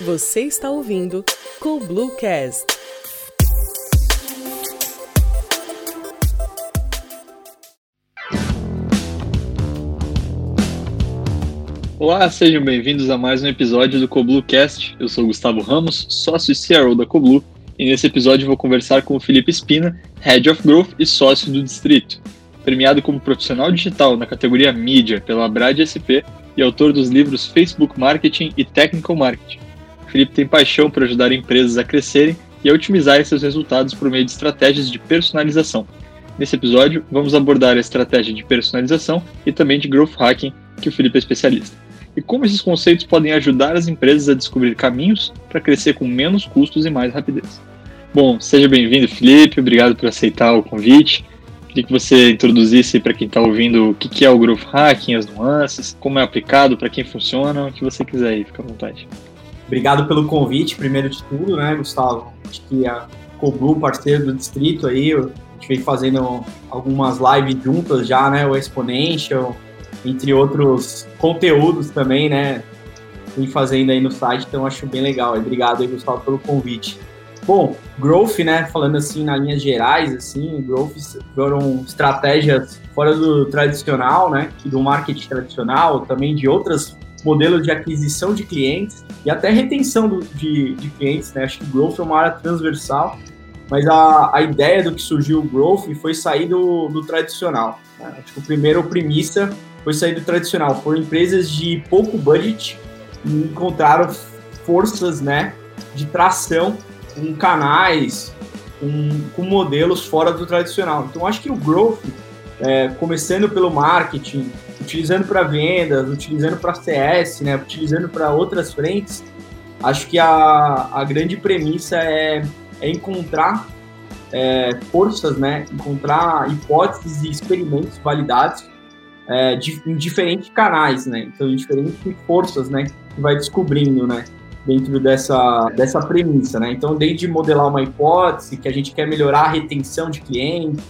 Você está ouvindo Cool Blue Cast. Olá, sejam bem-vindos a mais um episódio do CoBlueCast. Eu sou Gustavo Ramos, sócio e CRO da CoBlue, e nesse episódio vou conversar com o Felipe Espina, Head of Growth e sócio do Distrito. Premiado como profissional digital na categoria Mídia pela Abrad SP e autor dos livros Facebook Marketing e Technical Marketing. Felipe tem paixão por ajudar empresas a crescerem e a otimizar seus resultados por meio de estratégias de personalização. Nesse episódio, vamos abordar a estratégia de personalização e também de growth hacking, que o Felipe é especialista e como esses conceitos podem ajudar as empresas a descobrir caminhos para crescer com menos custos e mais rapidez. Bom, seja bem-vindo, Felipe, obrigado por aceitar o convite. Queria que você introduzisse para quem está ouvindo o que é o Growth Hacking, as nuances, como é aplicado, para quem funciona, o que você quiser aí, fica à vontade. Obrigado pelo convite, primeiro de tudo, né, Gustavo? Acho que a Coblu, parceiro do distrito aí, a gente vem fazendo algumas lives juntas já, né, o Exponential, entre outros conteúdos também, né? Vem fazendo aí no site, então acho bem legal. Obrigado aí, Gustavo, pelo convite. Bom, growth, né? Falando assim na linhas gerais, assim, growth foram estratégias fora do tradicional, né? Do marketing tradicional, também de outros modelos de aquisição de clientes e até retenção do, de, de clientes, né? Acho que growth é uma área transversal, mas a, a ideia do que surgiu o growth foi sair do, do tradicional. Né? Acho que a primeira premissa foi sair do tradicional. Foram empresas de pouco budget e encontraram forças né, de tração com canais, com, com modelos fora do tradicional. Então, acho que o growth, é, começando pelo marketing, utilizando para vendas, utilizando para CS, né, utilizando para outras frentes, acho que a, a grande premissa é, é encontrar é, forças, né, encontrar hipóteses e experimentos validados é, de, em diferentes canais, né? Então, em diferentes forças, né? Que vai descobrindo, né? Dentro dessa, dessa premissa, né? Então, desde modelar uma hipótese, que a gente quer melhorar a retenção de clientes,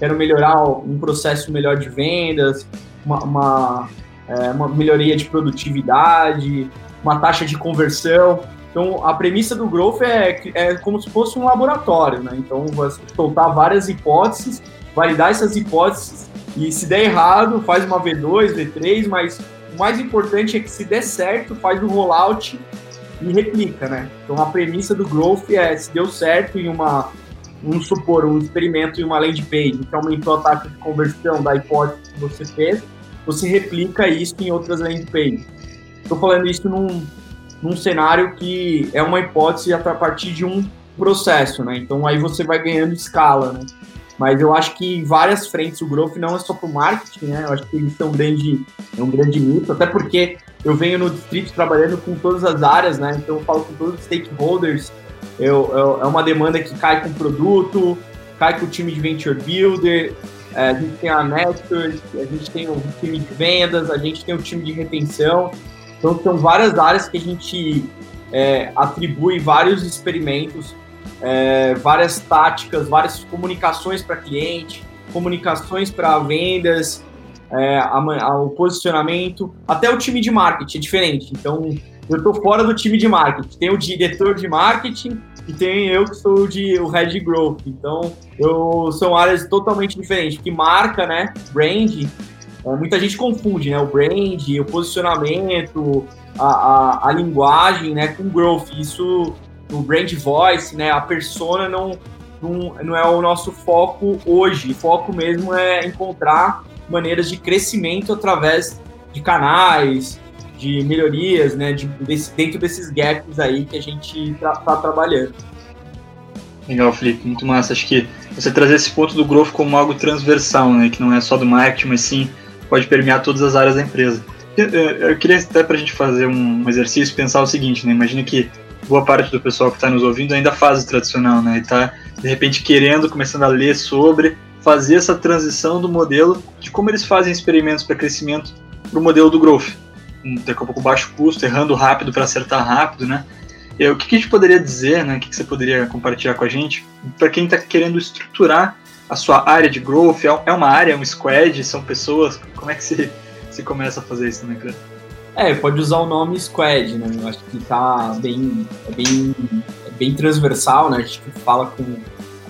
quero melhorar um processo melhor de vendas, uma, uma, é, uma melhoria de produtividade, uma taxa de conversão. Então, a premissa do Growth é, é como se fosse um laboratório, né? Então, você soltar várias hipóteses, validar essas hipóteses e se der errado, faz uma V2, V3, mas o mais importante é que se der certo, faz o rollout e replica, né? Então a premissa do growth é se deu certo em uma, vamos supor, um experimento em uma landing page que aumentou a taxa de conversão da hipótese que você fez, você replica isso em outras landing pages. Estou falando isso num, num cenário que é uma hipótese a partir de um processo, né? Então aí você vai ganhando escala, né? Mas eu acho que em várias frentes o growth não é só para o marketing, né? Eu acho que eles são um grande, é um grande mito, até porque eu venho no distrito trabalhando com todas as áreas, né? Então eu falo com todos os stakeholders. Eu, eu, é uma demanda que cai com produto, cai com o time de venture builder, é, a gente tem a network, a gente tem o time de vendas, a gente tem o time de retenção. Então são várias áreas que a gente é, atribui vários experimentos é, várias táticas, várias comunicações para cliente, comunicações para vendas, é, a, a, o posicionamento, até o time de marketing é diferente. Então, eu estou fora do time de marketing. Tem o diretor de marketing e tem eu que sou de, o head growth. Então, eu, são áreas totalmente diferentes. Que marca, né? Brand, é, muita gente confunde, né? O brand, o posicionamento, a, a, a linguagem, né? Com growth. Isso o brand voice, né? A persona não, não, não é o nosso foco hoje. O foco mesmo é encontrar maneiras de crescimento através de canais, de melhorias, né? De, desse, dentro desses gaps aí que a gente está tá trabalhando. Legal, Felipe, muito massa. Acho que você trazer esse ponto do growth como algo transversal, né? Que não é só do marketing, mas sim pode permear todas as áreas da empresa. Eu, queria até para a gente fazer um exercício pensar o seguinte, né? Imagina que boa parte do pessoal que está nos ouvindo ainda faz o tradicional, né? E está, de repente, querendo, começando a ler sobre, fazer essa transição do modelo de como eles fazem experimentos para crescimento para o modelo do growth. Daqui a pouco baixo custo, errando rápido para acertar rápido, né? E, o que, que a gente poderia dizer, né? O que, que você poderia compartilhar com a gente para quem está querendo estruturar a sua área de growth? É, é uma área, é um squad, são pessoas? Como é que se, se começa a fazer isso na empresa? É, pode usar o nome Squad, né? Eu acho que tá bem, é bem, é bem transversal, né? A gente fala com,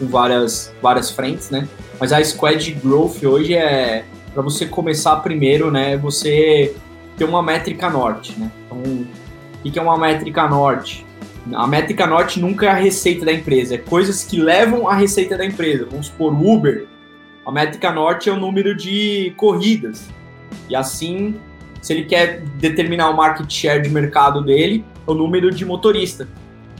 com várias, várias frentes, né? Mas a Squad Growth hoje é para você começar primeiro, né? Você ter uma métrica norte, né? Então, o que é uma métrica norte? A métrica norte nunca é a receita da empresa, é coisas que levam a receita da empresa. Vamos supor, Uber. A métrica norte é o número de corridas. E assim se ele quer determinar o market share de mercado dele, é o número de motorista.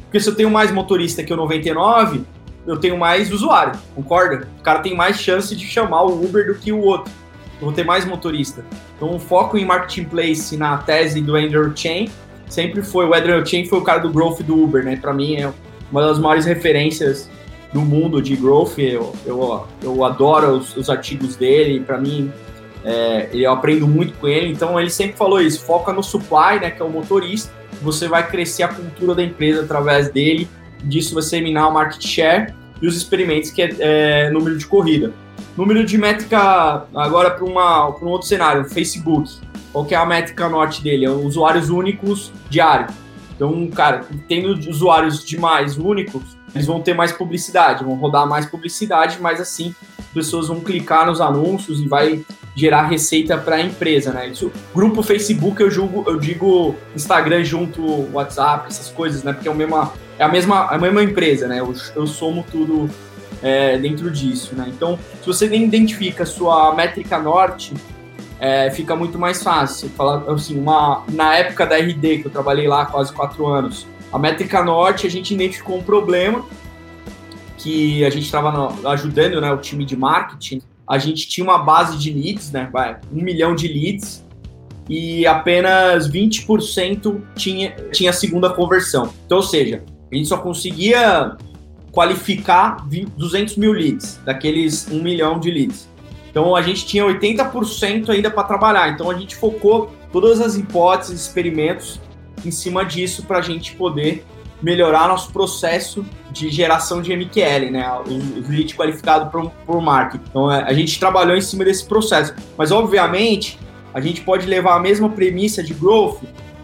Porque se eu tenho mais motorista que o 99, eu tenho mais usuário, concorda? O cara tem mais chance de chamar o Uber do que o outro. Eu vou ter mais motorista. Então o foco em marketplace na tese do Andrew Chain sempre foi, o Andrew Chain foi o cara do growth do Uber, né? Para mim é uma das maiores referências do mundo de growth. Eu, eu, eu adoro os, os artigos dele. Para mim, é, eu aprendo muito com ele, então ele sempre falou isso: foca no supply, né, que é o motorista, você vai crescer a cultura da empresa através dele, disso você eliminar o market share e os experimentos, que é, é número de corrida. Número de métrica, agora para um outro cenário, Facebook. Qual que é a métrica norte dele? É usuários únicos diário. Então, cara, tendo usuários demais únicos, eles vão ter mais publicidade, vão rodar mais publicidade, mas assim, pessoas vão clicar nos anúncios e vai gerar receita para a empresa, né? Isso, grupo Facebook eu julgo, eu digo Instagram junto WhatsApp, essas coisas, né? Porque é, o mesma, é a mesma, a mesma empresa, né? Eu, eu somo tudo é, dentro disso, né? Então, se você nem identifica a sua métrica norte, é, fica muito mais fácil. Falar assim, uma, na época da RD que eu trabalhei lá quase quatro anos, a métrica norte a gente identificou um problema que a gente estava ajudando né, o time de marketing a gente tinha uma base de leads, né? Um milhão de leads e apenas 20% tinha, tinha segunda conversão. Então, ou seja, a gente só conseguia qualificar 200 mil leads, daqueles um milhão de leads. Então, a gente tinha 80% ainda para trabalhar. Então, a gente focou todas as hipóteses, experimentos em cima disso para a gente poder melhorar nosso processo de geração de MQL, né? O, lead qualificado por, por marketing. Então, é, a gente trabalhou em cima desse processo. Mas, obviamente, a gente pode levar a mesma premissa de growth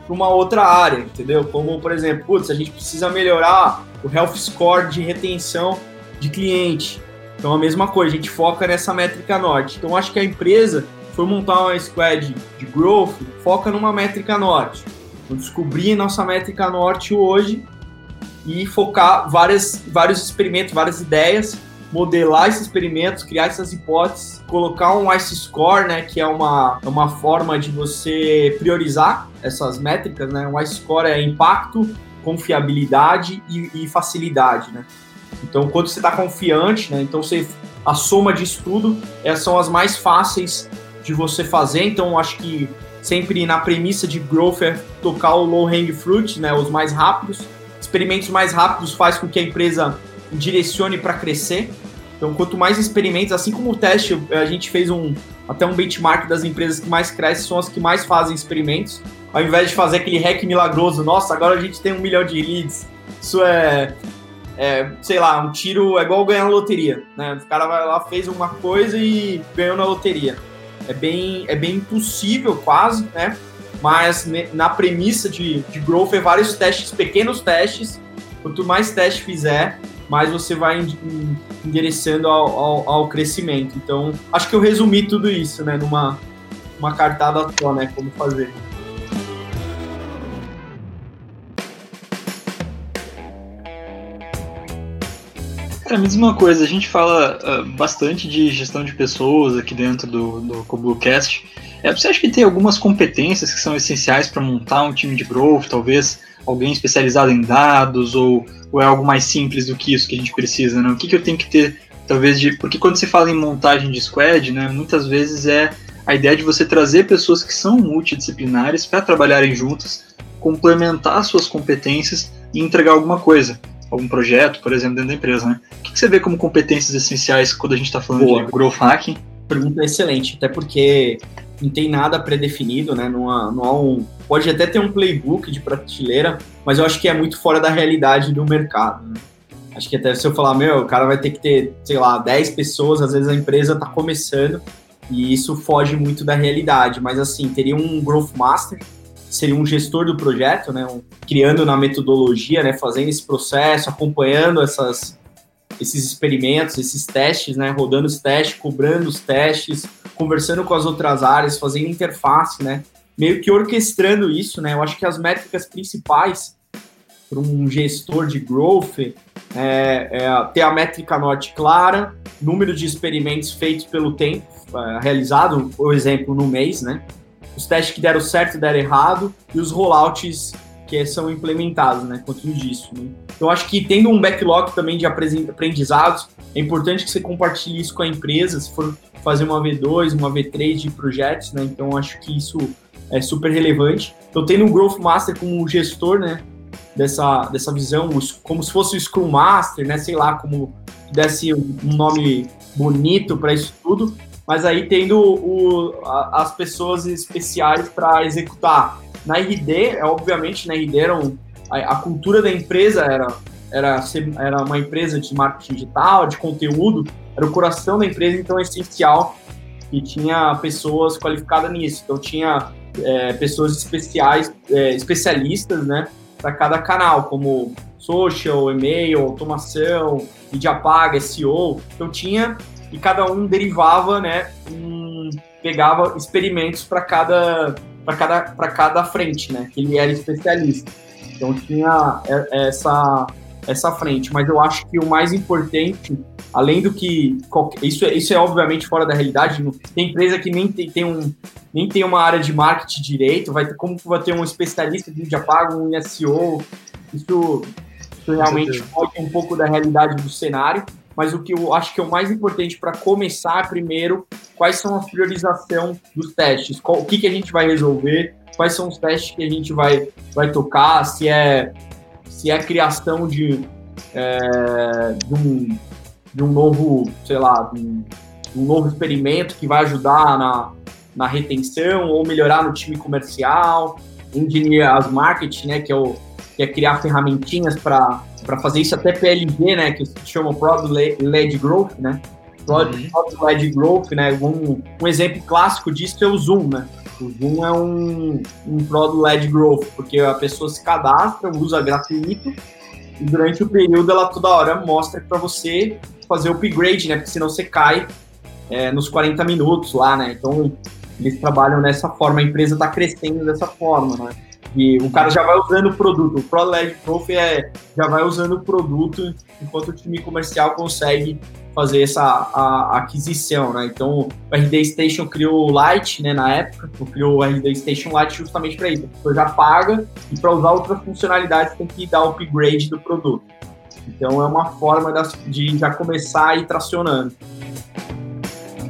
para uma outra área, entendeu? Como, por exemplo, putz, a gente precisa melhorar o health score de retenção de cliente. Então, a mesma coisa, a gente foca nessa métrica norte. Então, acho que a empresa foi montar uma squad de growth, foca numa métrica norte. Então, descobrir nossa métrica norte hoje e focar várias, vários experimentos, várias ideias, modelar esses experimentos, criar essas hipóteses, colocar um ICE Score, né, que é uma, é uma forma de você priorizar essas métricas, né? Um ICE Score é impacto, confiabilidade e, e facilidade, né? Então, quando você está confiante, né? Então, você, a soma disso tudo essas são as mais fáceis de você fazer. Então, acho que sempre na premissa de growth é tocar o low hang fruit, né? Os mais rápidos experimentos mais rápidos faz com que a empresa direcione para crescer. Então, quanto mais experimentos, assim como o teste, a gente fez um até um benchmark das empresas que mais crescem são as que mais fazem experimentos. Ao invés de fazer aquele hack milagroso, nossa, agora a gente tem um milhão de leads. Isso é, é sei lá, um tiro é igual ganhar na loteria, né? O cara vai lá, fez uma coisa e ganhou na loteria. É bem, é bem impossível, quase, né? Mas na premissa de, de growth é vários testes, pequenos testes. Quanto mais teste fizer, mais você vai endereçando ao, ao, ao, crescimento. Então, acho que eu resumi tudo isso, né, numa uma cartada só, né, como fazer. É a mesma coisa, a gente fala uh, bastante de gestão de pessoas aqui dentro do, do CoBlueCast. É, você acha que tem algumas competências que são essenciais para montar um time de growth? Talvez alguém especializado em dados ou, ou, é algo mais simples do que isso que a gente precisa? Né? O que, que eu tenho que ter, talvez, de. Porque quando se fala em montagem de squad, né, muitas vezes é a ideia de você trazer pessoas que são multidisciplinares para trabalharem juntas, complementar suas competências e entregar alguma coisa algum projeto, por exemplo, dentro da empresa, né? O que você vê como competências essenciais quando a gente está falando Boa. de growth hacking? Pergunta excelente, até porque não tem nada pré-definido, né? Não há, não há um, pode até ter um playbook de prateleira, mas eu acho que é muito fora da realidade do mercado. Né? Acho que até se eu falar, meu, o cara vai ter que ter, sei lá, 10 pessoas, às vezes a empresa está começando e isso foge muito da realidade. Mas assim, teria um Growth Master, seria um gestor do projeto, né? Um, criando na metodologia, né? Fazendo esse processo, acompanhando essas, esses experimentos, esses testes, né? Rodando os testes, cobrando os testes, conversando com as outras áreas, fazendo interface, né? Meio que orquestrando isso, né? Eu acho que as métricas principais para um gestor de growth é, é, ter a métrica norte clara, número de experimentos feitos pelo tempo é, realizado, por exemplo, no mês, né? Os testes que deram certo e deram errado e os rollouts que são implementados, né? Quanto disso. Né? Então, acho que tendo um backlog também de aprendizados, é importante que você compartilhe isso com a empresa, se for fazer uma V2, uma V3 de projetos, né? Então, acho que isso é super relevante. Então, tendo um Growth Master como gestor, né? dessa, dessa visão, como se fosse o Scrum Master, né? Sei lá, como desse um nome bonito para isso tudo, mas aí tendo o, as pessoas especiais para executar. Na RD, é, obviamente, na RD era um, a, a, cultura da empresa era, era, ser, era uma empresa de marketing digital, de conteúdo, era o coração da empresa, então é essencial que tinha pessoas qualificadas nisso. Então tinha é, pessoas especiais, é, especialistas, né? para cada canal, como social, e-mail, automação, mídia paga, SEO. Então tinha e cada um derivava, né, um, pegava experimentos para cada para cada cada frente, né, que ele era especialista. Então tinha essa essa frente, mas eu acho que o mais importante, além do que isso é, isso é obviamente fora da realidade, tem empresa que nem tem, tem um nem tem uma área de marketing direito, vai ter como vai ter um especialista de mídia paga, um SEO, isso, isso realmente foge um pouco da realidade do cenário, mas o que eu acho que é o mais importante para começar primeiro, quais são a priorização dos testes, qual, o que, que a gente vai resolver, quais são os testes que a gente vai, vai tocar, se é se é criação de, é, de, um, de um novo, sei lá, de um, um novo experimento que vai ajudar na, na retenção ou melhorar no time comercial, engineer as marketing, né, que é, o, que é criar ferramentinhas para fazer isso até PLG, né, que se chama Product Led Growth, né, Product uhum. Led Growth, né, um, um exemplo clássico disso é o Zoom, né, o Zoom é um, um Product-Led Growth, porque a pessoa se cadastra, usa gratuito, e durante o período ela toda hora mostra para você fazer o upgrade, né? Porque senão você cai é, nos 40 minutos lá, né? Então, eles trabalham dessa forma, a empresa está crescendo dessa forma, né? E o cara já vai usando o produto, o Pro-Led Growth é, já vai usando o produto enquanto o time comercial consegue fazer essa a, a aquisição, né? Então, o RD Station criou o Lite, né, na época, criou o RD Station Lite justamente para isso. A pessoa já paga e para usar outras funcionalidades tem que dar upgrade do produto. Então, é uma forma de já começar a ir tracionando.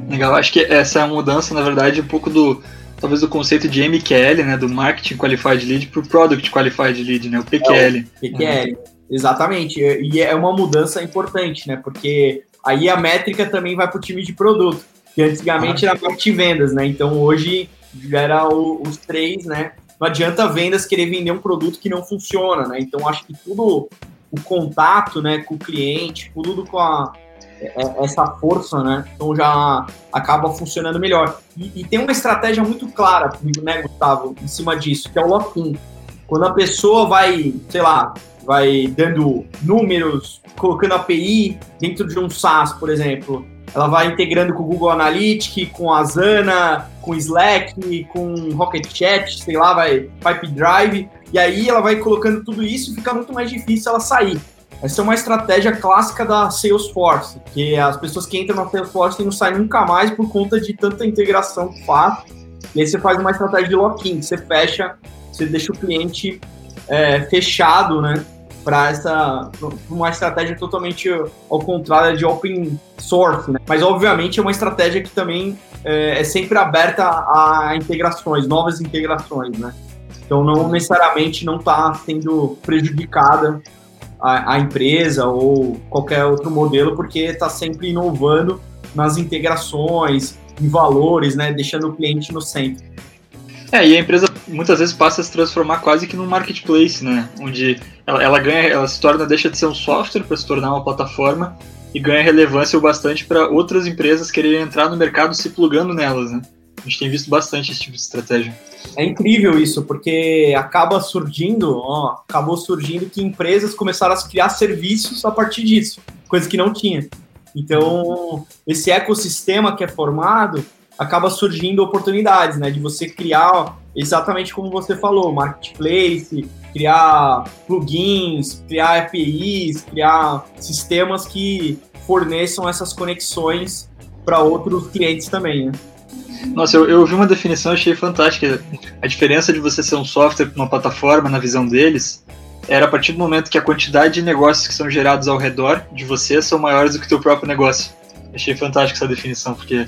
Legal, acho que essa é a mudança, na verdade, um pouco do talvez do conceito de MQL, né, do Marketing Qualified Lead para o Product Qualified Lead, né, o PQL. É, o PQL, uhum. exatamente. E é uma mudança importante, né, porque Aí a métrica também vai para o time de produto, que antigamente ah. era parte de vendas, né? Então hoje era o, os três, né? Não adianta vendas querer vender um produto que não funciona, né? Então acho que tudo o contato, né, com o cliente, tudo com a, essa força, né? Então já acaba funcionando melhor. E, e, tem uma estratégia muito clara né, Gustavo, em cima disso, que é o lock-in. Quando a pessoa vai, sei lá, vai dando números, colocando API dentro de um SaaS, por exemplo. Ela vai integrando com o Google Analytics, com a Asana, com Slack, com Rocket Chat, sei lá, vai Pipe Drive, e aí ela vai colocando tudo isso e fica muito mais difícil ela sair. Essa é uma estratégia clássica da Salesforce, que as pessoas que entram na Salesforce não saem nunca mais por conta de tanta integração faz. E aí você faz uma estratégia de lock-in, você fecha, você deixa o cliente é, fechado, né? para essa uma estratégia totalmente ao contrário de open source, né? mas obviamente é uma estratégia que também é, é, sempre aberta a integrações, novas integrações, né? Então não necessariamente não está sendo prejudicada a, a, empresa ou qualquer outro modelo porque está sempre inovando nas integrações, em valores, né? Deixando o cliente no centro. É, e a empresa muitas vezes passa a se transformar quase que num marketplace, né? Onde ela, ela ganha, ela se torna, deixa de ser um software para se tornar uma plataforma e ganha relevância o bastante para outras empresas quererem entrar no mercado se plugando nelas, né? Gente tem visto bastante esse tipo de estratégia. É incrível isso, porque acaba surgindo, ó, acabou surgindo que empresas começaram a criar serviços a partir disso, coisa que não tinha. Então, esse ecossistema que é formado acaba surgindo oportunidades, né, de você criar exatamente como você falou, marketplace, criar plugins, criar APIs, criar sistemas que forneçam essas conexões para outros clientes também, né? Nossa, eu, eu vi uma definição achei fantástica. A diferença de você ser um software para uma plataforma, na visão deles, era a partir do momento que a quantidade de negócios que são gerados ao redor de você são maiores do que o teu próprio negócio. Achei fantástica essa definição, porque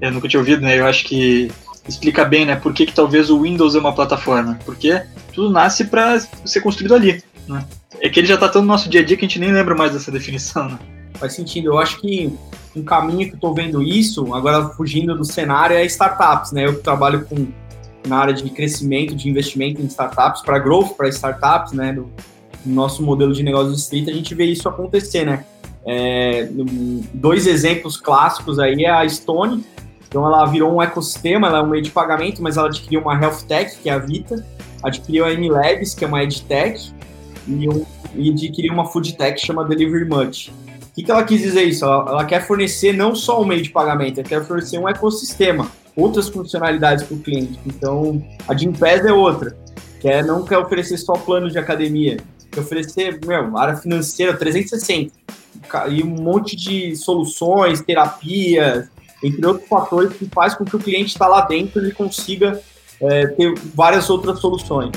eu nunca tinha ouvido, né? Eu acho que explica bem, né? Por que, que talvez o Windows é uma plataforma. Porque tudo nasce para ser construído ali, né? É que ele já está tão no nosso dia a dia que a gente nem lembra mais dessa definição, né? Faz sentido. Eu acho que um caminho que eu estou vendo isso, agora fugindo do cenário, é startups, né? Eu trabalho com na área de crescimento, de investimento em startups, para growth, para startups, né? No, no, nosso modelo de negócio street, a gente vê isso acontecer, né? É, dois exemplos clássicos aí é a Stone, então ela virou um ecossistema, ela é um meio de pagamento, mas ela adquiriu uma health tech, que é a Vita, adquiriu a MLabs, que é uma edtech, e, um, e adquiriu uma food tech que chama Delivery Much. O que, que ela quis dizer isso? Ela, ela quer fornecer não só o meio de pagamento, ela quer fornecer um ecossistema, outras funcionalidades para o cliente. Então, a Gympass é outra, que é, não quer oferecer só planos de academia, quer oferecer, meu, área financeira 360, e um monte de soluções, terapias, entre outros fatores que faz com que o cliente está lá dentro ele consiga é, ter várias outras soluções.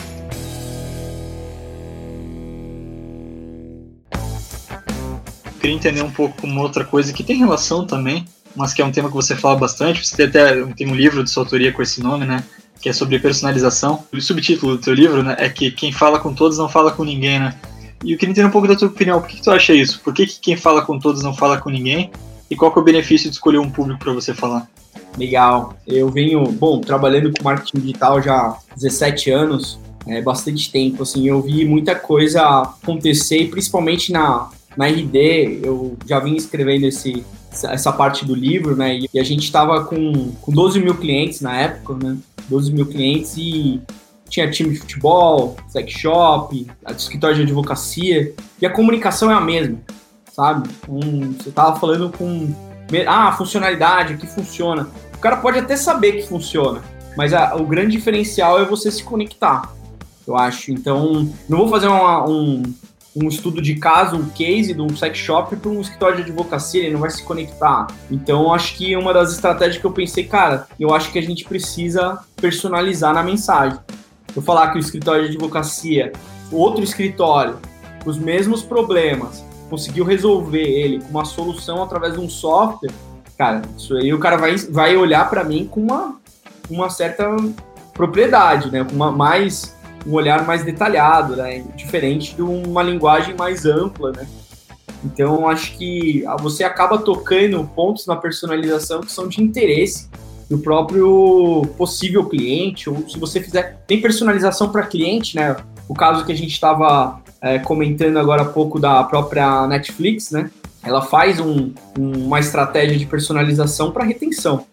Queria entender um pouco uma outra coisa que tem relação também, mas que é um tema que você fala bastante. Você tem até tem um livro de sua autoria com esse nome, né? Que é sobre personalização. O subtítulo do teu livro, né? É que quem fala com todos não fala com ninguém, né? E eu queria entender um pouco da tua opinião. Por que, que tu acha isso? Por que, que quem fala com todos não fala com ninguém? E qual é o benefício de escolher um público para você falar? Legal. Eu venho, bom, trabalhando com marketing digital já há 17 anos, é bastante tempo, assim, eu vi muita coisa acontecer, principalmente na, na RD, eu já vim escrevendo esse, essa parte do livro, né? E a gente estava com, com 12 mil clientes na época, né? 12 mil clientes e tinha time de futebol, sex shop, escritório de advocacia, e a comunicação é a mesma, sabe? Um, você tava falando com. Ah, funcionalidade, que funciona. O cara pode até saber que funciona, mas a, o grande diferencial é você se conectar, eu acho. Então, não vou fazer uma, um, um estudo de caso, um case de um sex shop para um escritório de advocacia, ele não vai se conectar. Então, acho que uma das estratégias que eu pensei, cara, eu acho que a gente precisa personalizar na mensagem. Eu falar que o escritório de advocacia, outro escritório, os mesmos problemas, conseguiu resolver ele com uma solução através de um software, cara, isso aí o cara vai, vai olhar para mim com uma, uma certa propriedade, né? Com uma mais um olhar mais detalhado, né? Diferente de uma linguagem mais ampla, né? Então, acho que você acaba tocando pontos na personalização que são de interesse do próprio possível cliente, ou se você fizer. Tem personalização para cliente, né? O caso que a gente estava é, comentando agora há pouco da própria Netflix, né? Ela faz um, um, uma estratégia de personalização para retenção.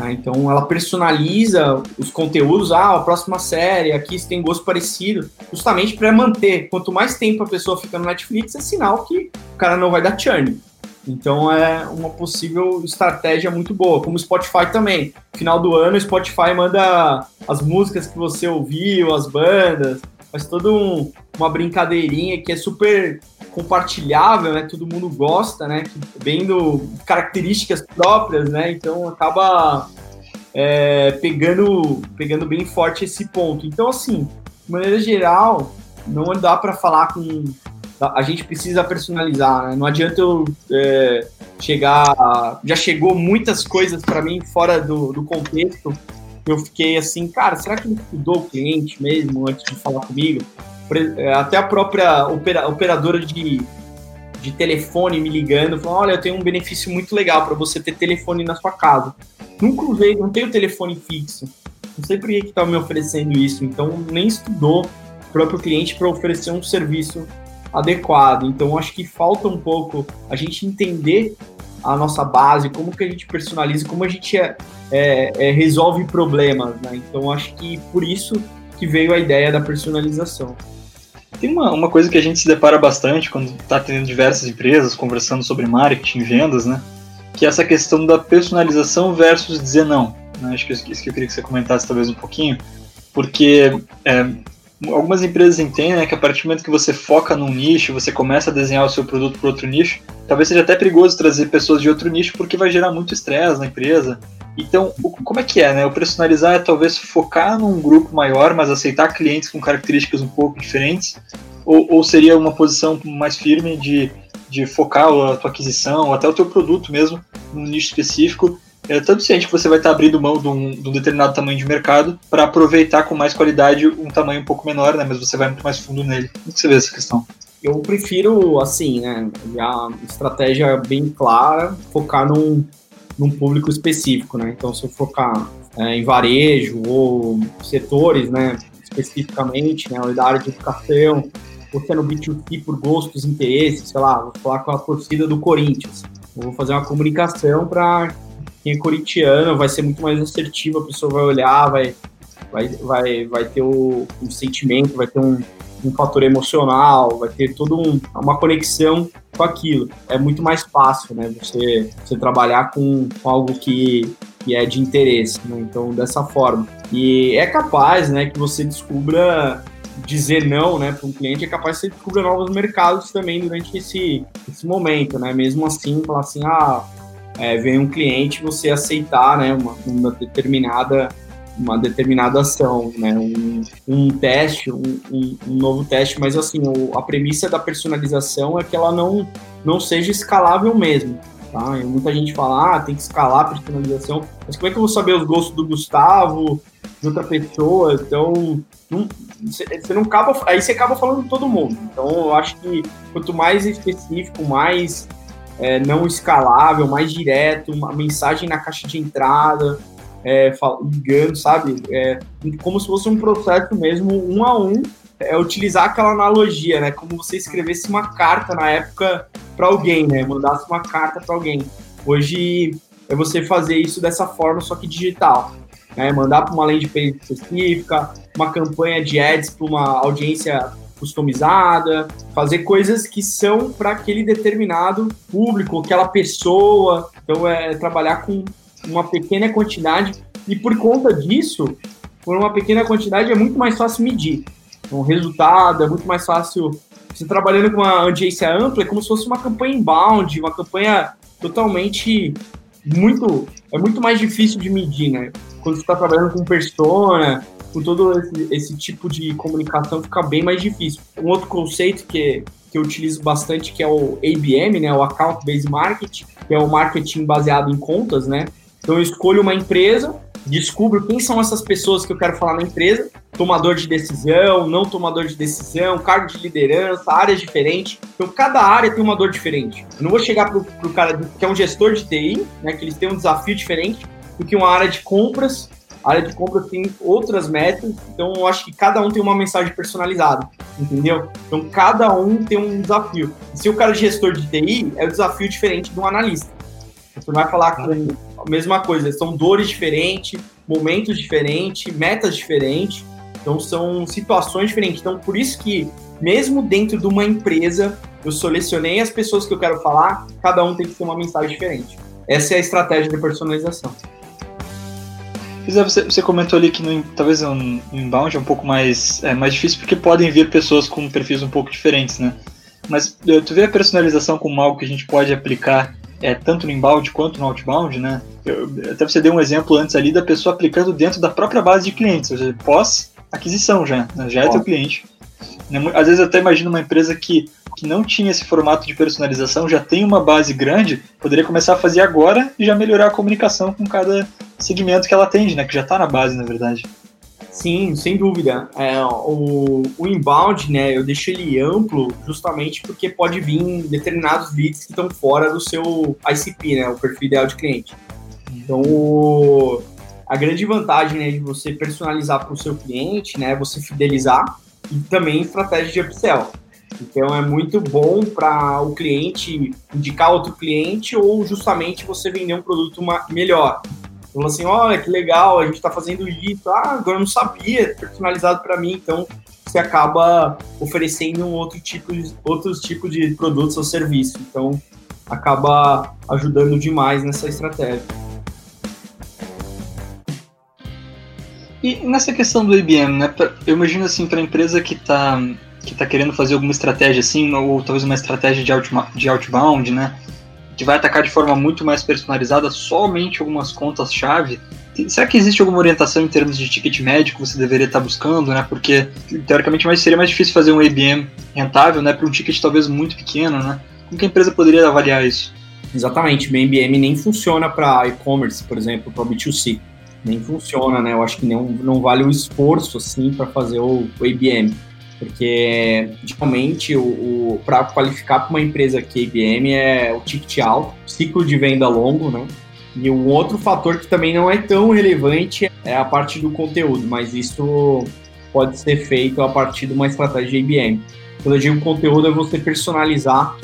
Né? Então ela personaliza os conteúdos, ah, a próxima série, aqui se tem gosto parecido, justamente para manter. Quanto mais tempo a pessoa fica no Netflix, é sinal que o cara não vai dar churn. Então é uma possível estratégia muito boa, como o Spotify também. Final do ano, o Spotify manda as músicas que você ouviu, as bandas, faz toda um, uma brincadeirinha que é super compartilhável, né? Todo mundo gosta, né? Vendo características próprias, né? Então acaba é, pegando, pegando bem forte esse ponto. Então, assim, de maneira geral, não dá para falar com. A gente precisa personalizar, né? Não adianta eu é, chegar. Já chegou muitas coisas para mim fora do, do contexto. Eu fiquei assim, cara, será que ele estudou o cliente mesmo antes de falar comigo? É, até a própria operadora de, de telefone me ligando, falando, olha, eu tenho um benefício muito legal para você ter telefone na sua casa. Nunca usei, não tenho telefone fixo. Não sei por que estava me oferecendo isso, então nem estudou o próprio cliente para oferecer um serviço adequado. Então acho que falta um pouco a gente entender a nossa base, como que a gente personaliza, como a gente é, é, é, resolve problemas, né? Então acho que por isso que veio a ideia da personalização. Tem uma, uma coisa que a gente se depara bastante quando está tendo diversas empresas conversando sobre marketing, vendas, né? Que é essa questão da personalização versus dizer não. Né? Acho que isso que eu queria que você comentasse talvez um pouquinho, porque é, algumas empresas entendem né, que a partir do momento que você foca num nicho, você começa a desenhar o seu produto para outro nicho, talvez seja até perigoso trazer pessoas de outro nicho porque vai gerar muito estresse na empresa. Então, o, como é que é, né? O personalizar é talvez focar num grupo maior, mas aceitar clientes com características um pouco diferentes, ou, ou seria uma posição mais firme de, de focar a tua aquisição, ou até o teu produto mesmo, num nicho específico, é tanto ciente que você vai estar abrindo mão de um, de um determinado tamanho de mercado para aproveitar com mais qualidade um tamanho um pouco menor, né? Mas você vai muito mais fundo nele. Como você vê essa questão? Eu prefiro, assim, né? Já estratégia bem clara, focar num, num público específico, né? Então, se eu focar é, em varejo ou setores, né? Especificamente, né? Ou da área de educação, ou se é no B2C por gostos, interesses, sei lá, vou falar com a torcida do Corinthians. Eu vou fazer uma comunicação para quem é corintiano vai ser muito mais assertivo, a pessoa vai olhar, vai, vai, vai, vai ter o, um sentimento, vai ter um, um fator emocional, vai ter toda um, uma conexão com aquilo. É muito mais fácil, né? Você, você trabalhar com, com algo que, que é de interesse, né? Então, dessa forma. E é capaz, né, que você descubra dizer não, né, para um cliente, é capaz que você descubra novos mercados também durante esse, esse momento, né? Mesmo assim, falar assim, ah, é, vem um cliente você aceitar né, uma, uma determinada uma determinada ação, né, um, um teste, um, um, um, novo teste, mas assim, o, a premissa da personalização é que ela não, não seja escalável mesmo, tá? E muita gente fala, ah, tem que escalar a personalização, mas como é que eu vou saber os gostos do Gustavo, de outra pessoa? Então, você não acaba, aí você acaba falando de todo mundo. Então, eu acho que quanto mais específico, mais é, não escalável, mais direto, uma mensagem na caixa de entrada, é, ligando, sabe? É, como se fosse um processo mesmo, um a um, é utilizar aquela analogia, né? Como você escrevesse uma carta na época para alguém, né? Mandasse uma carta para alguém. Hoje é você fazer isso dessa forma, só que digital. Né? Mandar para uma landing page específica, uma campanha de ads para uma audiência customizada, fazer coisas que são para aquele determinado público, aquela pessoa. Então, é trabalhar com uma pequena quantidade e por conta disso, por uma pequena quantidade é muito mais fácil medir. Então, o resultado é muito mais fácil. Você trabalhando com uma audiência ampla é como se fosse uma campanha inbound, uma campanha totalmente muito é muito mais difícil de medir, né? Quando você está trabalhando com persona, com todo esse, esse, tipo de comunicação fica bem mais difícil. Um outro conceito que, que eu utilizo bastante que é o ABM, né, o Account Based Marketing, que é o marketing baseado em contas, né? Então eu escolho uma empresa, descubro quem são essas pessoas que eu quero falar na empresa, tomador de decisão, não tomador de decisão, cargo de liderança, áreas diferentes. Então cada área tem uma dor diferente. Eu não vou chegar pro, pro cara que é um gestor de TI, né, que eles têm um desafio diferente do que uma área de compras a área de compra tem outras metas, então eu acho que cada um tem uma mensagem personalizada, entendeu? Então cada um tem um desafio. Se o cara é gestor de TI, é um desafio diferente de um analista. Você vai falar com mesma coisa, são dores diferentes, momentos diferentes, metas diferentes, então são situações diferentes. Então por isso que mesmo dentro de uma empresa, eu selecionei as pessoas que eu quero falar, cada um tem que ter uma mensagem diferente. Essa é a estratégia de personalização. Pois você, você comentou ali que no, talvez um, inbound é um pouco mais, é, mais difícil porque podem vir pessoas com perfis um pouco diferentes, né? Mas eh, tu vê a personalização como algo que a gente pode aplicar é, tanto no inbound quanto no outbound, né? Eu, até você deu um exemplo antes ali da pessoa aplicando dentro da própria base de clientes, ou seja, pós-aquisição já, né? já é teu cliente. Né? Às vezes eu até imagino uma empresa que que não tinha esse formato de personalização, já tem uma base grande, poderia começar a fazer agora e já melhorar a comunicação com cada segmento que ela atende, né? Que já está na base, na verdade. Sim, sem dúvida. É, o, o inbound, né, eu deixo ele amplo justamente porque pode vir determinados leads que estão fora do seu ICP, né, o perfil ideal de cliente. Então, o, a grande vantagem né, de você personalizar para o seu cliente né, você fidelizar e também estratégia de upsell. Então é muito bom para o cliente indicar outro cliente ou justamente você vender um produto melhor. Falou assim, olha que legal, a gente está fazendo isso. Ah, agora eu não sabia, personalizado para mim. Então você acaba oferecendo um outro tipo de, outros tipos de produtos ou serviços. Então acaba ajudando demais nessa estratégia. E nessa questão do IBM, né? Eu imagino assim para a empresa que está que tá querendo fazer alguma estratégia assim, ou talvez uma estratégia de, out, de outbound, né? Que vai atacar de forma muito mais personalizada somente algumas contas-chave. Será que existe alguma orientação em termos de ticket médio que você deveria estar buscando, né? Porque teoricamente seria mais difícil fazer um IBM rentável, né? Para um ticket talvez muito pequeno, né? Como que a empresa poderia avaliar isso? Exatamente, o IBM nem funciona para e-commerce, por exemplo, para B2C nem funciona, né? Eu acho que não, não vale o esforço, assim, para fazer o, o IBM. Porque, geralmente, o, o para qualificar para uma empresa é IBM é o ticket alto, ciclo de venda longo, né? E um outro fator que também não é tão relevante é a parte do conteúdo, mas isso pode ser feito a partir de uma estratégia IBM. Quando eu digo conteúdo, é você personalizar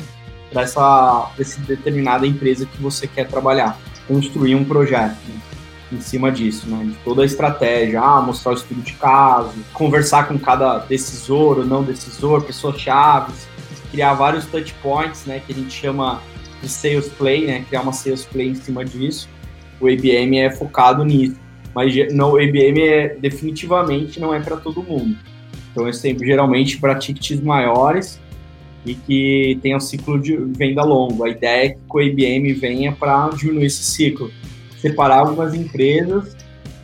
para essa, essa determinada empresa que você quer trabalhar, construir um projeto. Né? Em cima disso, né? De toda a estratégia, ah, mostrar o estudo de caso, conversar com cada decisor ou não decisor, pessoas-chave, criar vários touch points, né? Que a gente chama de sales play, né? Criar uma sales play em cima disso. O IBM é focado nisso, mas não, o IBM é, definitivamente não é para todo mundo. Então é sempre geralmente para tickets maiores e que tenha um ciclo de venda longo. A ideia é que o IBM venha para diminuir esse ciclo separar algumas empresas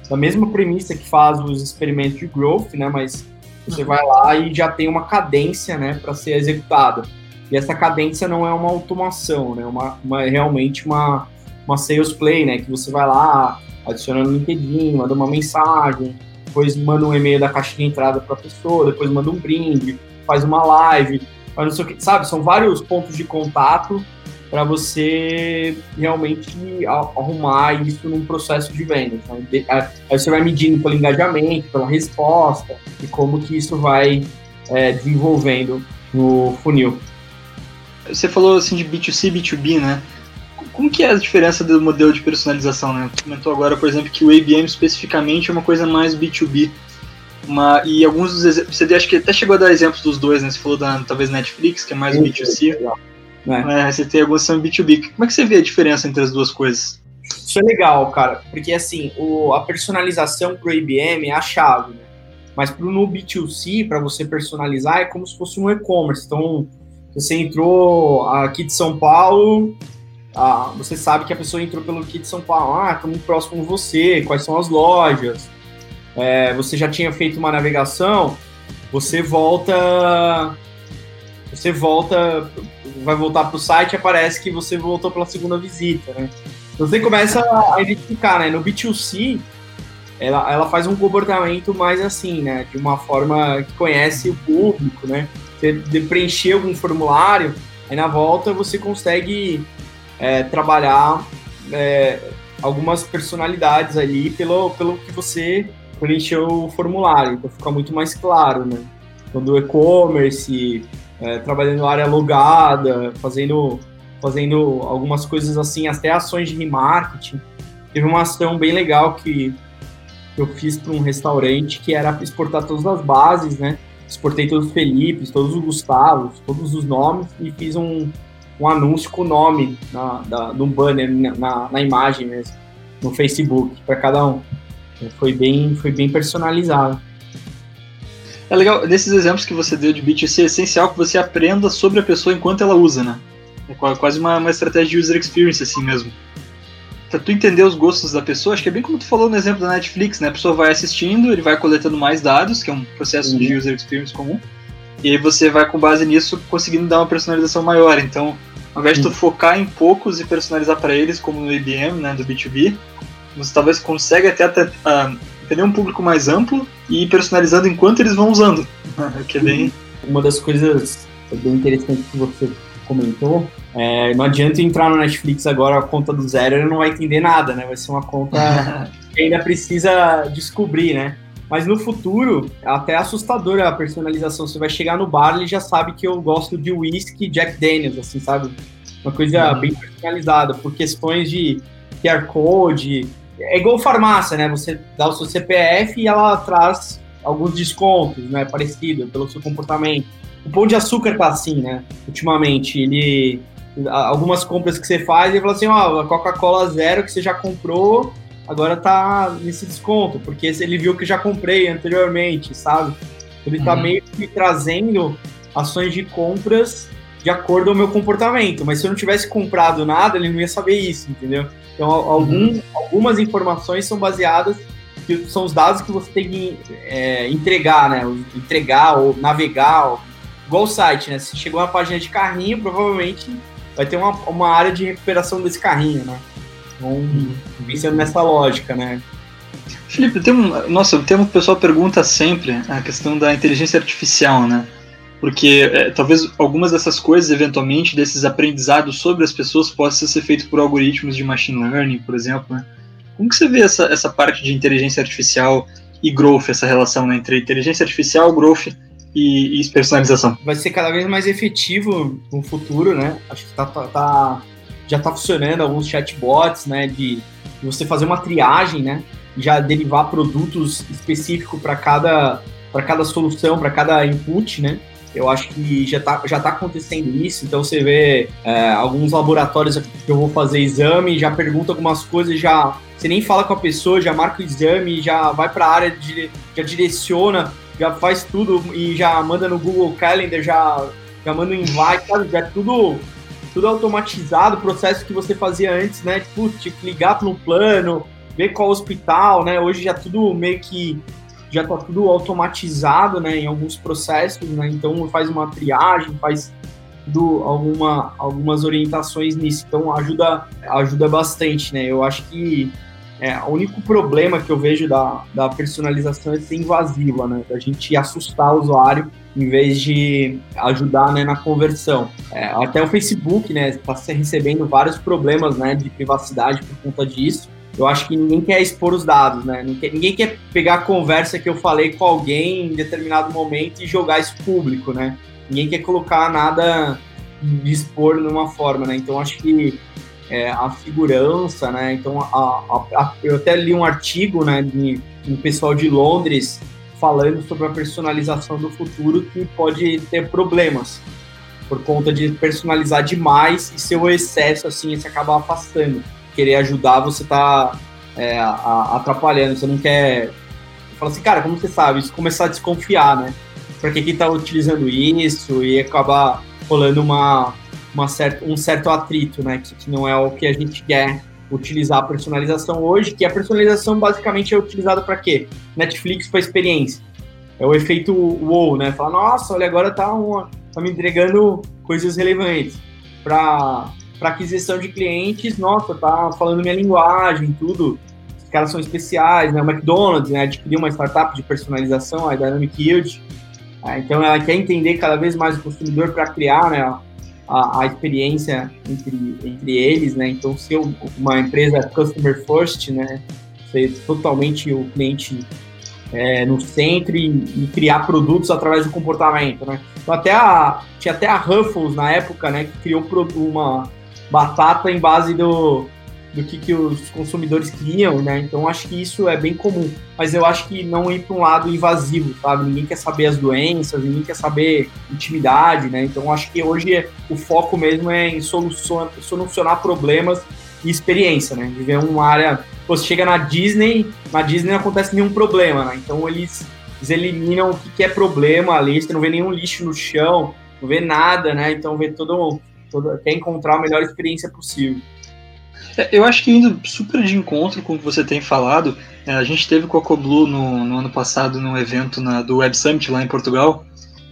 da mesma premissa que faz os experimentos de growth, né? Mas você uhum. vai lá e já tem uma cadência, né, para ser executada. E essa cadência não é uma automação, né? Uma, uma realmente uma uma sales play, né? Que você vai lá, adiciona no LinkedIn, manda uma mensagem, depois manda um e-mail da caixa de entrada para a pessoa, depois manda um brinde, faz uma live, faz não sei o que, sabe? São vários pontos de contato para você realmente arrumar isso num processo de venda. Então, aí você vai medindo pelo engajamento, pela resposta e como que isso vai é, desenvolvendo no funil. Você falou assim de B2C, B2B, né? Como que é a diferença do modelo de personalização, né? Você comentou agora, por exemplo, que o ABM especificamente é uma coisa mais B2B. Uma, e alguns dos exemplos, você acho que até chegou a dar exemplos dos dois, né? Você falou da talvez Netflix, que é mais B2C. Legal. Né? É, você tem são B2B. Como é que você vê a diferença entre as duas coisas? Isso é legal, cara, porque assim, o, a personalização pro IBM é a chave, né? Mas pro no B2C, para você personalizar, é como se fosse um e-commerce. Então, você entrou aqui de São Paulo, ah, você sabe que a pessoa entrou pelo aqui de São Paulo, ah, muito próximo de você, quais são as lojas, é, você já tinha feito uma navegação, você volta você volta, vai voltar para o site aparece que você voltou pela segunda visita, né? Então você começa a identificar, né? No B2C, ela, ela faz um comportamento mais assim, né? De uma forma que conhece o público, né? Você preencher algum formulário, aí na volta você consegue é, trabalhar é, algumas personalidades ali pelo, pelo que você preencheu o formulário, então fica muito mais claro, né? Quando o e-commerce, é, trabalhando área logada, fazendo, fazendo algumas coisas assim, até ações de remarketing. Teve uma ação bem legal que eu fiz para um restaurante que era exportar todas as bases, né? Exportei todos os Felipes, todos os Gustavos, todos os nomes e fiz um, um anúncio com o nome na, da, no banner, na, na imagem mesmo, no Facebook, para cada um. Foi bem, foi bem personalizado. É legal, nesses exemplos que você deu de B2C, é essencial que você aprenda sobre a pessoa enquanto ela usa, né? É quase uma, uma estratégia de user experience assim mesmo. Pra tu entender os gostos da pessoa, acho que é bem como tu falou no exemplo da Netflix, né? A pessoa vai assistindo, ele vai coletando mais dados, que é um processo uhum. de user experience comum, e aí você vai com base nisso conseguindo dar uma personalização maior. Então, ao invés de tu uhum. focar em poucos e personalizar para eles, como no IBM, né, do B2B, você talvez consiga até, uh, entender um público mais amplo e ir personalizando enquanto eles vão usando. que é bem... Uma das coisas bem interessantes que você comentou, é, não adianta entrar no Netflix agora a conta do zero, ele não vai entender nada, né? Vai ser uma conta que ainda precisa descobrir, né? Mas no futuro, é até assustadora a personalização. Você vai chegar no bar, ele já sabe que eu gosto de whisky Jack Daniels, assim, sabe? Uma coisa uhum. bem personalizada, por questões de QR Code. É igual farmácia, né? Você dá o seu CPF e ela traz alguns descontos, né? Parecido, pelo seu comportamento. O Pão de Açúcar tá assim, né? Ultimamente, ele... Algumas compras que você faz, ele fala assim, ó, a Coca-Cola zero que você já comprou, agora tá nesse desconto, porque ele viu que já comprei anteriormente, sabe? Ele tá uhum. meio que trazendo ações de compras de acordo ao meu comportamento, mas se eu não tivesse comprado nada, ele não ia saber isso, entendeu? Então, algum, algumas informações são baseadas que são os dados que você tem que é, entregar, né? Entregar ou navegar, igual o site, né? Se chegou uma página de carrinho, provavelmente vai ter uma, uma área de recuperação desse carrinho, né? Então, pensando nessa lógica, né? Felipe, tem um, nossa, que o pessoal pergunta sempre a questão da inteligência artificial, né? Porque é, talvez algumas dessas coisas, eventualmente, desses aprendizados sobre as pessoas, possam ser feitos por algoritmos de machine learning, por exemplo. Né? Como que você vê essa, essa parte de inteligência artificial e growth, essa relação né, entre inteligência artificial, growth e, e, personalização? Vai ser cada vez mais efetivo no futuro, né? Acho que tá, tá, tá já está funcionando alguns chatbots, né, de, de, você fazer uma triagem, né, já derivar produtos específicos para cada para cada solução, para cada input, né? Eu acho que já está já tá acontecendo isso. Então você vê é, alguns laboratórios que eu vou fazer exame, já pergunta algumas coisas, já você nem fala com a pessoa, já marca o exame, já vai para a área, de, já direciona, já faz tudo e já manda no Google Calendar, já, já manda um invite, sabe? Já é tudo tudo automatizado, processo que você fazia antes, né? Tipo, que ligar para um plano, ver qual hospital, né? Hoje já tudo meio que já tá tudo automatizado, né? Em alguns processos, né? Então faz uma triagem, faz do, alguma, algumas orientações nisso. Então ajuda, ajuda bastante, né? Eu acho que é, o único problema que eu vejo da, da personalização é ser invasiva, né? Da gente assustar o usuário em vez de ajudar né, na conversão. É, até o Facebook né, está recebendo vários problemas né, de privacidade por conta disso. Eu acho que ninguém quer expor os dados, né? Ninguém quer pegar a conversa que eu falei com alguém em determinado momento e jogar isso público, né? Ninguém quer colocar nada de expor forma, né? Então acho que é, a segurança, né? Então a, a, a, eu até li um artigo, né, de um pessoal de Londres falando sobre a personalização do futuro que pode ter problemas por conta de personalizar demais e seu excesso assim se acabar afastando. Querer ajudar, você tá é, atrapalhando, você não quer. Fala assim, cara, como você sabe? Isso começar a desconfiar, né? Pra que que tá utilizando isso e acabar rolando uma, uma certa, um certo atrito, né? Que, que não é o que a gente quer utilizar a personalização hoje, que a personalização basicamente é utilizada para quê? Netflix para experiência. É o efeito wow, né? Fala, nossa, olha, agora tá, uma, tá me entregando coisas relevantes. Para aquisição de clientes, nossa, tá falando minha linguagem, tudo. Os caras são especiais, né? O McDonald's né, adquiriu uma startup de personalização, a Dynamic Yield. É, então ela quer entender cada vez mais o consumidor para criar né, a, a experiência entre, entre eles, né? Então, ser uma empresa customer first, né? Ser totalmente o cliente é, no centro e, e, criar produtos através do comportamento, né? Então, até a, tinha até a Ruffles na época, né? Que criou uma batata em base do, do que, que os consumidores queriam, né? Então acho que isso é bem comum. Mas eu acho que não ir para um lado invasivo, sabe? Ninguém quer saber as doenças, ninguém quer saber intimidade, né? Então acho que hoje o foco mesmo é em solucionar, problemas e experiência, né? Viver uma área. Você chega na Disney, na Disney não acontece nenhum problema, né? Então eles, eles eliminam o que, que é problema ali, você não vê nenhum lixo no chão, não vê nada, né? Então vê todo, todo quer encontrar a melhor experiência possível. É, eu acho que indo super de encontro com o que você tem falado, é, a gente teve com a Coblu no, no ano passado num evento na, do Web Summit lá em Portugal,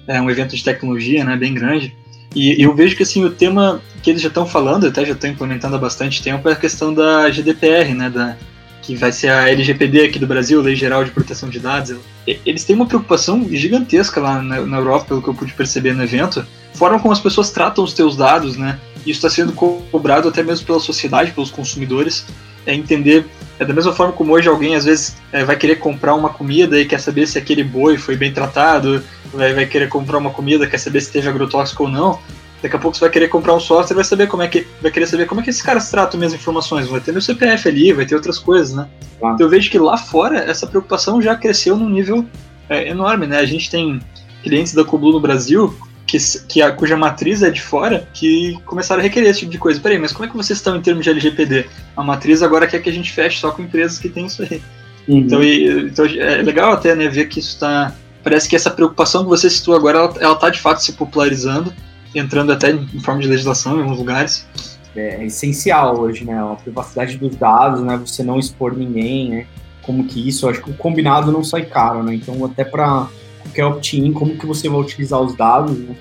é um evento de tecnologia, né, bem grande, e eu vejo que assim o tema que eles já estão falando, até já estão implementando há bastante tempo, é a questão da GDPR, né, da, que vai ser a LGPD aqui do Brasil, Lei Geral de Proteção de Dados. Eles têm uma preocupação gigantesca lá na, na Europa, pelo que eu pude perceber no evento, forma como as pessoas tratam os teus dados, né? Isso está sendo cobrado até mesmo pela sociedade, pelos consumidores, é entender É da mesma forma como hoje alguém às vezes é, vai querer comprar uma comida e quer saber se aquele boi foi bem tratado, vai, vai querer comprar uma comida, quer saber se teve agrotóxico ou não. Daqui a pouco você vai querer comprar um software, vai saber como é que vai querer saber como é que esses caras tratam minhas informações. Vai ter meu CPF ali, vai ter outras coisas, né? Então eu vejo que lá fora essa preocupação já cresceu num nível é, enorme, né? A gente tem clientes da Coblu no Brasil que, que a, cuja matriz é de fora, que começaram a requerer esse tipo de coisa. Peraí, mas como é que vocês estão em termos de LGPD? A matriz agora quer que a gente feche só com empresas que têm isso aí. Uhum. Então, e, então, é legal até né, ver que isso está. Parece que essa preocupação que você citou agora, ela está de fato se popularizando, entrando até em forma de legislação em alguns lugares. É, é essencial hoje, né? A privacidade dos dados, né? Você não expor ninguém, né? Como que isso, eu acho que o combinado não sai caro, né? Então, até para qualquer opt-in, como que você vai utilizar os dados, né?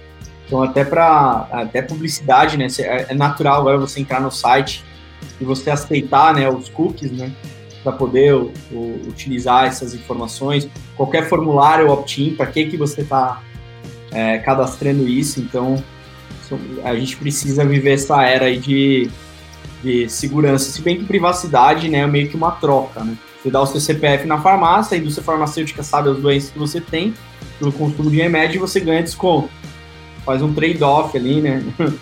Então, até para até publicidade, né? É, é natural agora você entrar no site e você aceitar, né, os cookies, né, para poder o, o, utilizar essas informações. Qualquer formulário opt-in, para que que você está é, cadastrando isso? Então, a gente precisa viver essa era aí de, de segurança. Se bem que privacidade, né, é meio que uma troca, né? Você dá o seu CPF na farmácia, a indústria farmacêutica sabe as doenças que você tem, pelo consumo de remédio, e você ganha desconto. Faz um trade-off ali, né?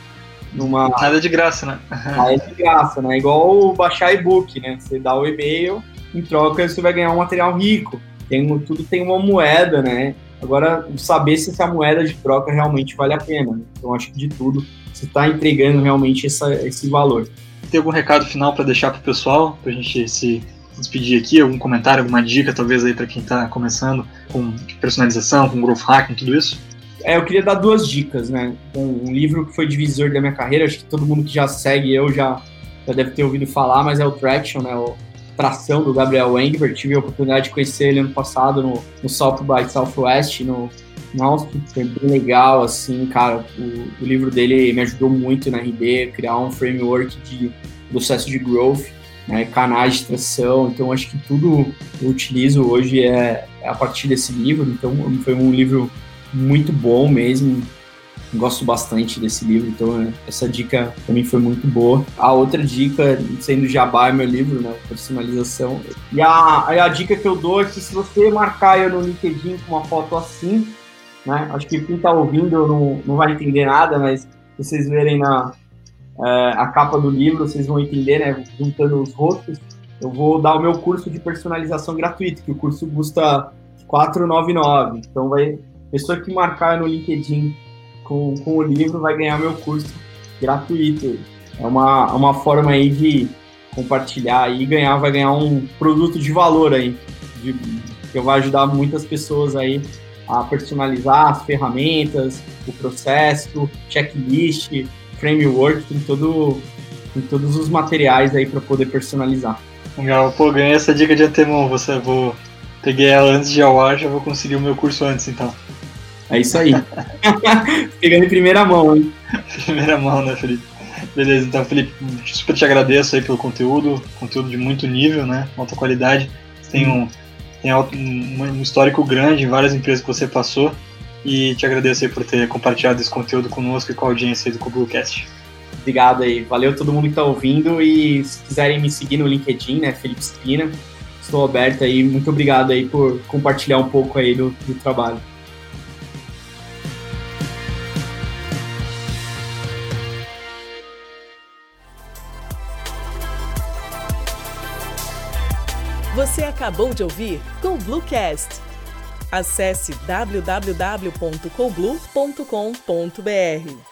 Numa... Nada de graça, né? Nada de graça, né? Igual baixar e-book, né? Você dá o e-mail, em troca você vai ganhar um material rico. Tem, tudo tem uma moeda, né? Agora, saber se essa moeda de troca realmente vale a pena. Né? Então, acho que de tudo, você está entregando realmente essa, esse valor. Tem algum recado final para deixar para o pessoal, para a gente se despedir aqui? Algum comentário, alguma dica, talvez aí para quem está começando com personalização, com growth hacking, tudo isso? É, eu queria dar duas dicas, né? Um, livro que foi divisor da minha carreira, acho que todo mundo que já segue eu já, já deve ter ouvido falar, mas é o Traction, né? O Tração do Gabriel Engber. Tive a oportunidade de conhecer ele ano passado no, no South by Southwest, no, no Austin. Foi bem legal, assim, cara. O, o livro dele me ajudou muito na RD, criar um framework de processo de growth né, canais de tração. Então, acho que tudo que eu utilizo hoje é, é, a partir desse livro. Então, foi um livro muito bom mesmo. Gosto bastante desse livro, então essa dica também foi muito boa. A outra dica, sendo Jabá, é meu livro, né? Personalização. E a, a dica que eu dou é que se você marcar eu no LinkedIn com uma foto assim, né? Acho que quem está ouvindo não, não vai entender nada, mas vocês verem na, a capa do livro, vocês vão entender, né? Juntando os rostos. Eu vou dar o meu curso de personalização gratuito, que o curso custa 499. Então, vai pessoa que marcar no LinkedIn com, com o livro vai ganhar meu curso gratuito. É uma, uma forma aí de compartilhar e ganhar, vai ganhar um produto de valor aí, de, que vai ajudar muitas pessoas aí a personalizar as ferramentas, o processo, checklist, framework, tem, todo, tem todos os materiais aí para poder personalizar. Legal, pô, ganhei essa dica de antemão, você vou peguei ela antes de ao ar, já vou conseguir o meu curso antes então. É isso aí. Pegando em primeira mão, hein? primeira mão, né, Felipe? Beleza, então, Felipe, super te agradeço aí pelo conteúdo, conteúdo de muito nível, né? Alta qualidade. Você tem um, tem um histórico grande em várias empresas que você passou e te agradeço aí por ter compartilhado esse conteúdo conosco e com a audiência do Coblucast. Obrigado aí, valeu todo mundo que está ouvindo e se quiserem me seguir no LinkedIn, né, Felipe Espina, estou aberto aí, muito obrigado aí por compartilhar um pouco aí do, do trabalho. Você acabou de ouvir com o Bluecast Acesse www.colblue.com.br.